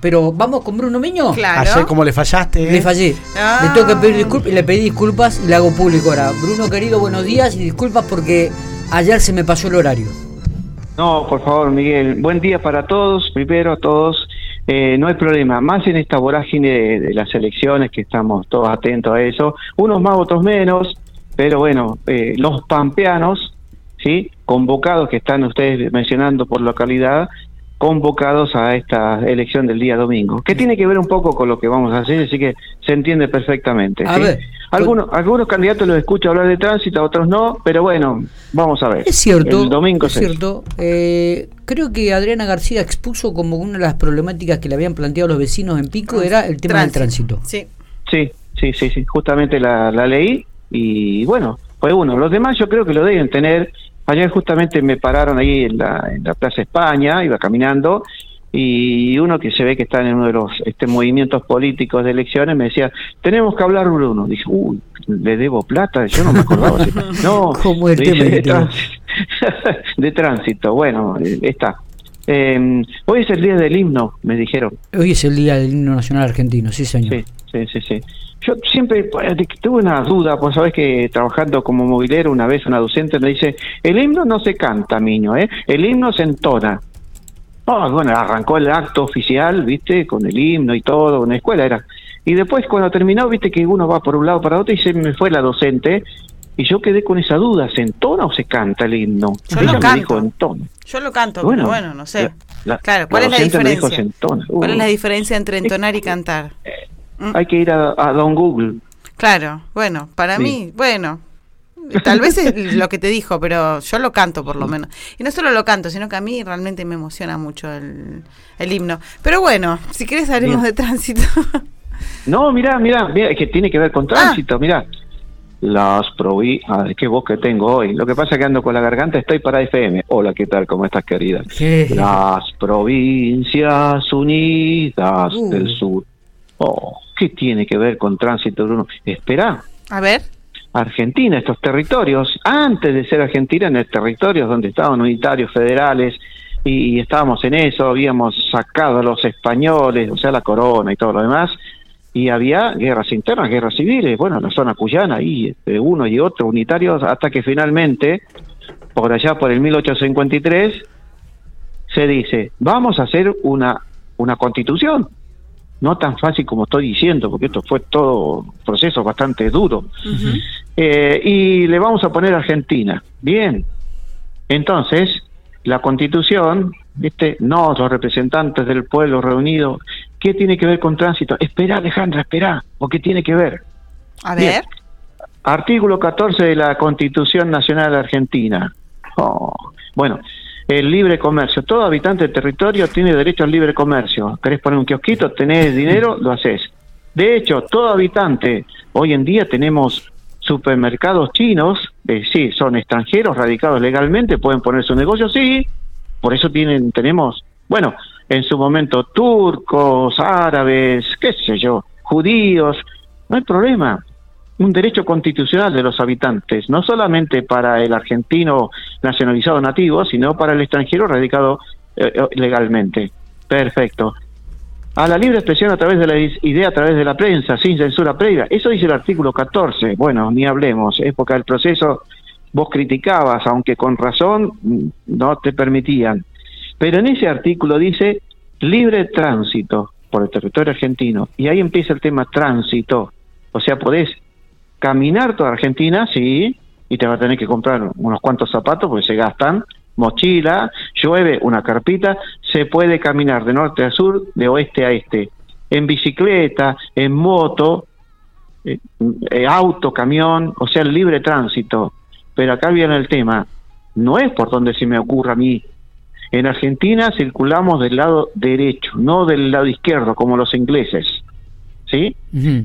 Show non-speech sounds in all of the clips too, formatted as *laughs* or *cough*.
Pero vamos con Bruno Miño. Claro. Ayer como le fallaste. Le ¿eh? fallé. Ah. Le tengo que pedir disculpas y le pedí disculpas y le hago público ahora. Bruno querido, buenos días y disculpas porque ayer se me pasó el horario. No, por favor, Miguel. Buen día para todos, primero a todos. Eh, no hay problema, más en esta vorágine de, de las elecciones que estamos todos atentos a eso, unos más, otros menos, pero bueno, eh, los pampeanos, ¿sí? Convocados que están ustedes mencionando por localidad, convocados a esta elección del día domingo, que tiene que ver un poco con lo que vamos a hacer, así que se entiende perfectamente. A ¿sí? ver, algunos, algunos candidatos los escucho hablar de tránsito, otros no, pero bueno, vamos a ver. Es cierto, El domingo es se- cierto. Eh, creo que Adriana García expuso como una de las problemáticas que le habían planteado los vecinos en Pico era el tema del tránsito. Sí. Sí, sí, sí, sí, justamente la, la leí y bueno, fue uno. Los demás yo creo que lo deben tener. Ayer justamente me pararon ahí en la, en la Plaza España, iba caminando y uno que se ve que está en uno de los este, movimientos políticos de elecciones me decía, tenemos que hablar Bruno. Dije, uy, le debo plata, yo no me acordaba. *laughs* no, ¿Cómo el tema de, tránsito, *laughs* de tránsito. Bueno, eh, está. Eh, hoy es el día del himno, me dijeron. Hoy es el día del himno nacional argentino, sí señor. Sí, sí, sí, sí. Yo siempre de- tuve una duda, pues sabes que trabajando como movilero una vez una docente me dice, el himno no se canta, niño, ¿eh? El himno se entona. Ah, bueno, arrancó el acto oficial, viste, con el himno y todo, en la escuela era. Y después cuando terminó, viste que uno va por un lado para otro y se me fue la docente y yo quedé con esa duda, ¿se entona o se canta el himno? Yo Ella lo me dijo canto. entona. Yo lo canto, Bueno, pero bueno, no sé. la- la- claro, ¿cuál la es la me dijo, diferencia? "Se entona". ¿Cuál es Uh. la diferencia entre entonar y cantar? Hay que ir a, a Don Google. Claro, bueno, para Sí. mí, bueno, tal vez es lo que te dijo, pero yo lo canto por lo menos. Y no solo lo canto, sino que a mí realmente me emociona mucho el, el himno. Pero bueno, si quieres haremos de tránsito. *laughs* No, mira, mira, mira, es que tiene que ver Ah. con tránsito, mira. Las provincias, qué voz que tengo hoy. Lo que pasa es que ando con la garganta, estoy para FM. Hola, ¿qué tal? ¿Cómo estás, querida? Las provincias unidas Uh. del sur. Oh, ¿qué tiene que ver con tránsito, Bruno? Espera, A ver, Argentina, estos territorios, antes de ser Argentina, en los territorios donde estaban unitarios federales y, estábamos en eso, habíamos sacado a los españoles, o sea, la corona y todo lo demás, y había guerras internas, guerras civiles, bueno, en la zona cuyana, ahí este, uno y otro unitarios, hasta que finalmente, por allá por el 1853, se dice, vamos a hacer una, una constitución. No tan fácil como estoy diciendo, porque esto fue todo proceso bastante duro. Eh, y le vamos a poner Argentina. Bien. Entonces, la constitución, ¿viste? No, los representantes del pueblo reunidos, ¿qué tiene que ver con tránsito? Espera, Alejandra, espera, ¿o qué tiene que ver? a Bien. ver. Artículo 14 de la Constitución Nacional Argentina. Oh, Bueno, el libre comercio. Todo habitante del territorio tiene derecho al libre comercio. ¿Querés poner un kiosquito? ¿Tenés dinero? Lo haces. De hecho, todo habitante, hoy en día tenemos supermercados chinos, eh, sí, son extranjeros radicados legalmente, pueden poner su negocio, sí, por eso tienen, tenemos, bueno, en su momento turcos, árabes, qué sé yo, judíos, no hay problema. Un derecho constitucional de los habitantes, no solamente para el argentino nacionalizado nativo, sino para el extranjero radicado eh, eh, legalmente. Perfecto. A la libre expresión a través de la idea, a través de la prensa, sin censura previa. Eso dice el artículo 14. Bueno, ni hablemos. Época del proceso, vos criticabas, aunque con razón mm, no te permitían. Pero en ese artículo dice libre tránsito por el territorio argentino. Y ahí empieza el tema tránsito. O sea, podés caminar toda Argentina, sí, y te va a tener que comprar unos cuantos zapatos porque se gastan, mochila, llueve, una carpita, se puede caminar de norte a sur, de oeste a este, en bicicleta, en moto, eh, eh, auto, camión, o sea, el libre tránsito. Pero acá viene el tema, no es por donde se me ocurra a mí. En Argentina circulamos del lado derecho, no del lado izquierdo, como los ingleses. ¿Sí?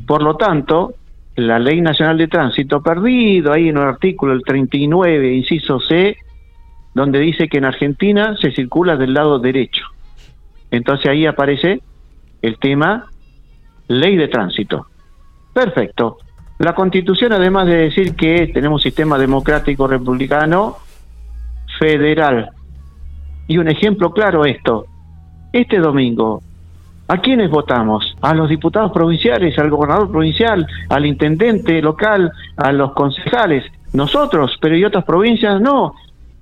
Por lo tanto, la Ley Nacional de Tránsito, perdido ahí en el artículo el 39, inciso C, donde dice que en Argentina se circula del lado derecho. Entonces ahí aparece el tema Ley de Tránsito. Perfecto. La Constitución, además de decir que tenemos sistema democrático republicano federal, y un ejemplo claro esto, este domingo, ¿A quiénes votamos? A los diputados provinciales, al gobernador provincial, al intendente local, a los concejales. Nosotros, pero y otras provincias no.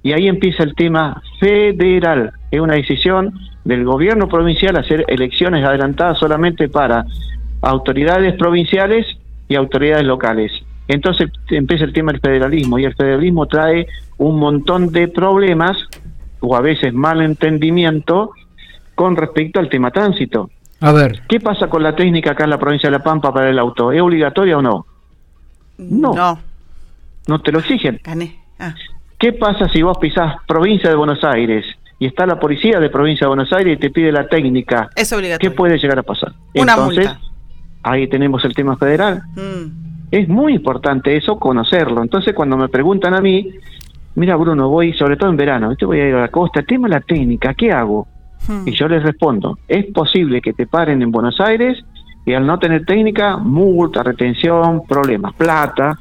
Y ahí empieza el tema federal. Es una decisión del gobierno provincial hacer elecciones adelantadas solamente para autoridades provinciales y autoridades locales. Entonces empieza el tema del federalismo y el federalismo trae un montón de problemas o a veces malentendimiento con respecto al tema tránsito. A ver. ¿Qué pasa con la técnica acá en la provincia de La Pampa para el auto? ¿Es obligatoria o no? No. No. No te lo exigen. Gané. Ah. ¿Qué pasa si vos pisás provincia de Buenos Aires y está la policía de provincia de Buenos Aires y te pide la técnica? Es obligatorio. ¿Qué puede llegar a pasar? Una Entonces, multa. ahí tenemos el tema federal. Mm. Es muy importante eso, conocerlo. Entonces, cuando me preguntan a mí, mira, Bruno, voy, sobre todo en verano, ¿viste? voy a ir a la costa, tema la técnica, ¿qué hago? Mm. Y yo les respondo, es posible que te paren en Buenos Aires y al no tener técnica, multa, retención, problemas, plata.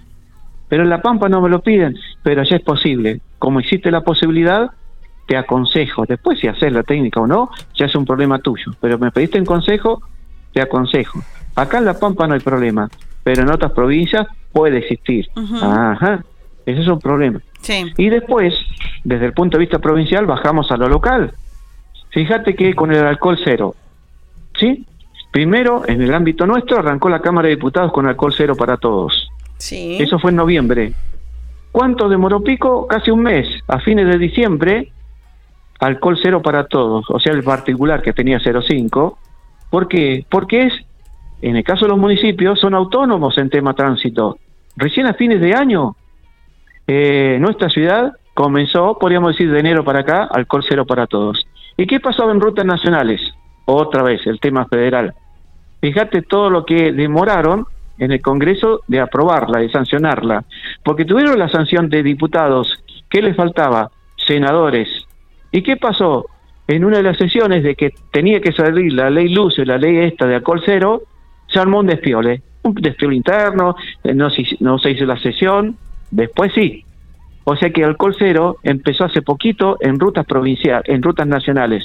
Pero en La Pampa no me lo piden, pero ya es posible. Como existe la posibilidad, te aconsejo. Después si haces la técnica o no, ya es un problema tuyo. Pero me pediste un consejo, te aconsejo. Acá en La Pampa no hay problema, pero en otras provincias puede existir. Ajá, ese es un problema. Sí. Y después, desde el punto de vista provincial, bajamos a lo local. Fíjate que con el alcohol cero, ¿sí? Primero, en el ámbito nuestro, arrancó la Cámara de Diputados con alcohol cero para todos. Sí. Eso fue en noviembre. ¿Cuánto demoró Pico? Casi un mes. A fines de diciembre, alcohol cero para todos. O sea, el particular que tenía 0,5. ¿Por qué? Porque es, en el caso de los municipios, son autónomos en tema tránsito. Recién a fines de año, eh, nuestra ciudad comenzó, podríamos decir, de enero para acá, alcohol cero para todos. ¿Y qué pasaba en rutas nacionales? Otra vez, el tema federal. Fíjate todo lo que demoraron en el Congreso de aprobarla, de sancionarla, porque tuvieron la sanción de diputados. ¿Qué les faltaba? Senadores. ¿Y qué pasó? En una de las sesiones de que tenía que salir la ley Luce, la ley esta de alcohol cero, se armó un despiole, un despiole interno, eh, no se, no se hizo la sesión, después sí. O sea que alcohol cero empezó hace poquito en rutas provinciales, en rutas nacionales.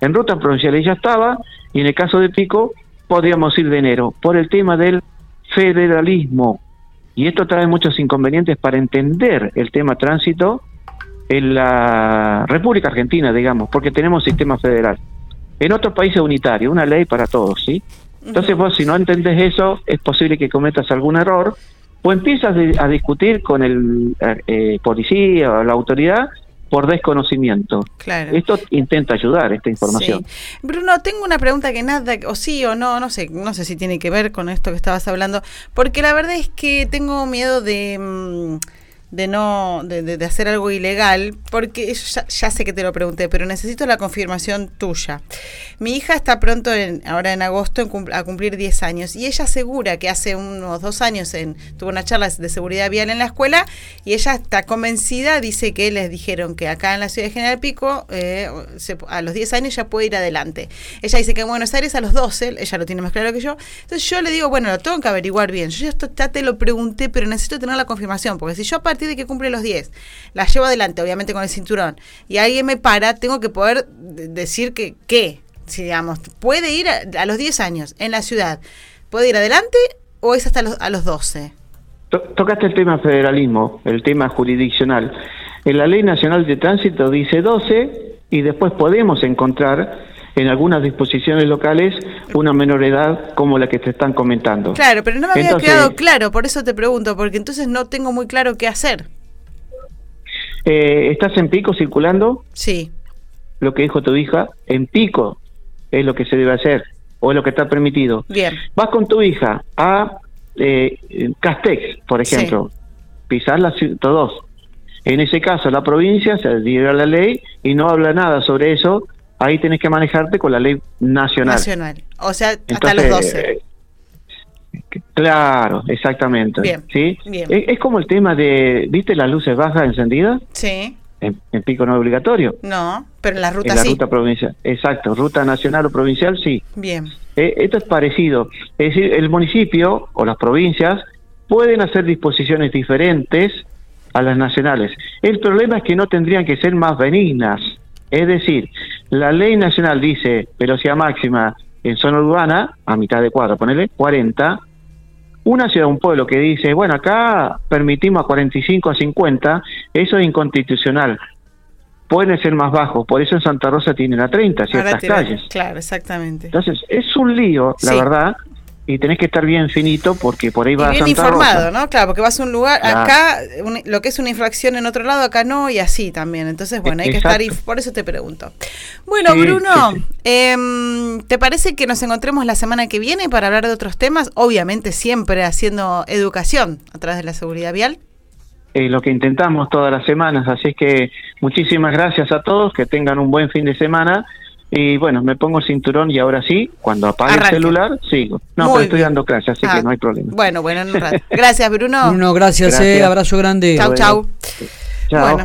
En rutas provinciales ya estaba, y en el caso de Pico, podríamos ir de enero, por el tema del federalismo. Y esto trae muchos inconvenientes para entender el tema tránsito en la República Argentina, digamos, porque tenemos sistema federal. En otros países unitario, una ley para todos, ¿sí? Entonces vos si no entendés eso, es posible que cometas algún error o empiezas a discutir con el eh, policía o la autoridad por desconocimiento. Claro. Esto intenta ayudar, esta información. Sí. Bruno, tengo una pregunta que nada, o sí o no, no sé, no sé si tiene que ver con esto que estabas hablando, porque la verdad es que tengo miedo de, mm, de no, de, hacer algo ilegal, porque ya, sé que te lo pregunté, pero necesito la confirmación tuya. Mi hija está pronto, en, ahora en agosto, a cumplir 10 años, y ella asegura que hace unos dos años tuvo una charla de seguridad vial en la escuela, y ella está convencida, dice que les dijeron que acá en la ciudad de General Pico, eh, a los 10 años ya puede ir adelante. Ella dice que en Buenos Aires a los 12, ella lo tiene más claro que yo. Entonces yo le digo, bueno, lo tengo que averiguar bien. Yo esto ya te lo pregunté, pero necesito tener la confirmación, porque si yo a partir de que cumple los 10, la llevo adelante, obviamente con el cinturón, y alguien me para, tengo que poder de- decir que, ¿qué? Si digamos, puede ir a, a los 10 años en la ciudad, ¿puede ir adelante o es hasta los, a los 12? To- Tocaste el tema federalismo, el tema jurisdiccional. En la Ley Nacional de Tránsito dice 12 y después podemos encontrar en algunas disposiciones locales una menor edad como la que te están comentando. Claro, pero no me había Entonces, quedado claro, por eso te pregunto, porque entonces no tengo muy claro qué hacer. eh, ¿Estás en pico circulando? Sí, Lo que dijo tu hija, en pico es lo que se debe hacer o es lo que está permitido. bien. Vas con tu hija a eh, Castex, por Sí. ejemplo, pisar la 102. En ese caso, la provincia se adhiere a la ley y no habla nada sobre eso. Ahí tenés que manejarte con la ley nacional. Nacional. O sea, hasta los 12. eh, Claro, exactamente. Bien, ¿sí? bien. Es, es como el tema de, ¿viste las luces bajas encendidas? Sí, En, en pico no es obligatorio. no, pero en la ruta en la sí. ruta provincial. Exacto, ruta nacional o provincial sí. Bien, Eh, esto es parecido. Es decir, el municipio o las provincias pueden hacer disposiciones diferentes a las nacionales. El problema es que no tendrían que ser más benignas. Es decir, la ley nacional dice velocidad máxima en zona urbana, a mitad de cuadra, ponele 40, una ciudad, un pueblo que dice, bueno, acá permitimos a 45 a 50, eso es inconstitucional. Pueden ser más bajos, por eso en Santa Rosa tienen a 30 ciertas calles. Claro, exactamente. Entonces, es un lío, la verdad, y tenés que estar bien finito porque por ahí va bien informado, ¿no? Claro, porque vas a un lugar, acá lo que es una infracción en otro lado, acá no, y así también. Entonces, bueno, hay que estar, y por eso te pregunto. Bueno, Bruno, em, ¿te parece que nos encontremos la semana que viene para hablar de otros temas? Obviamente siempre haciendo educación a través de la seguridad vial. Eh, lo que intentamos todas las semanas, así que muchísimas gracias a todos, que tengan un buen fin de semana y bueno, me pongo el cinturón y ahora sí, cuando apague el celular, sigo. No, pero estoy dando clases, así que ah, no hay problema. Bueno, bueno, Gracias, Bruno. Bruno, gracias, eh, abrazo grande. Chau, chau. Chao. Bueno.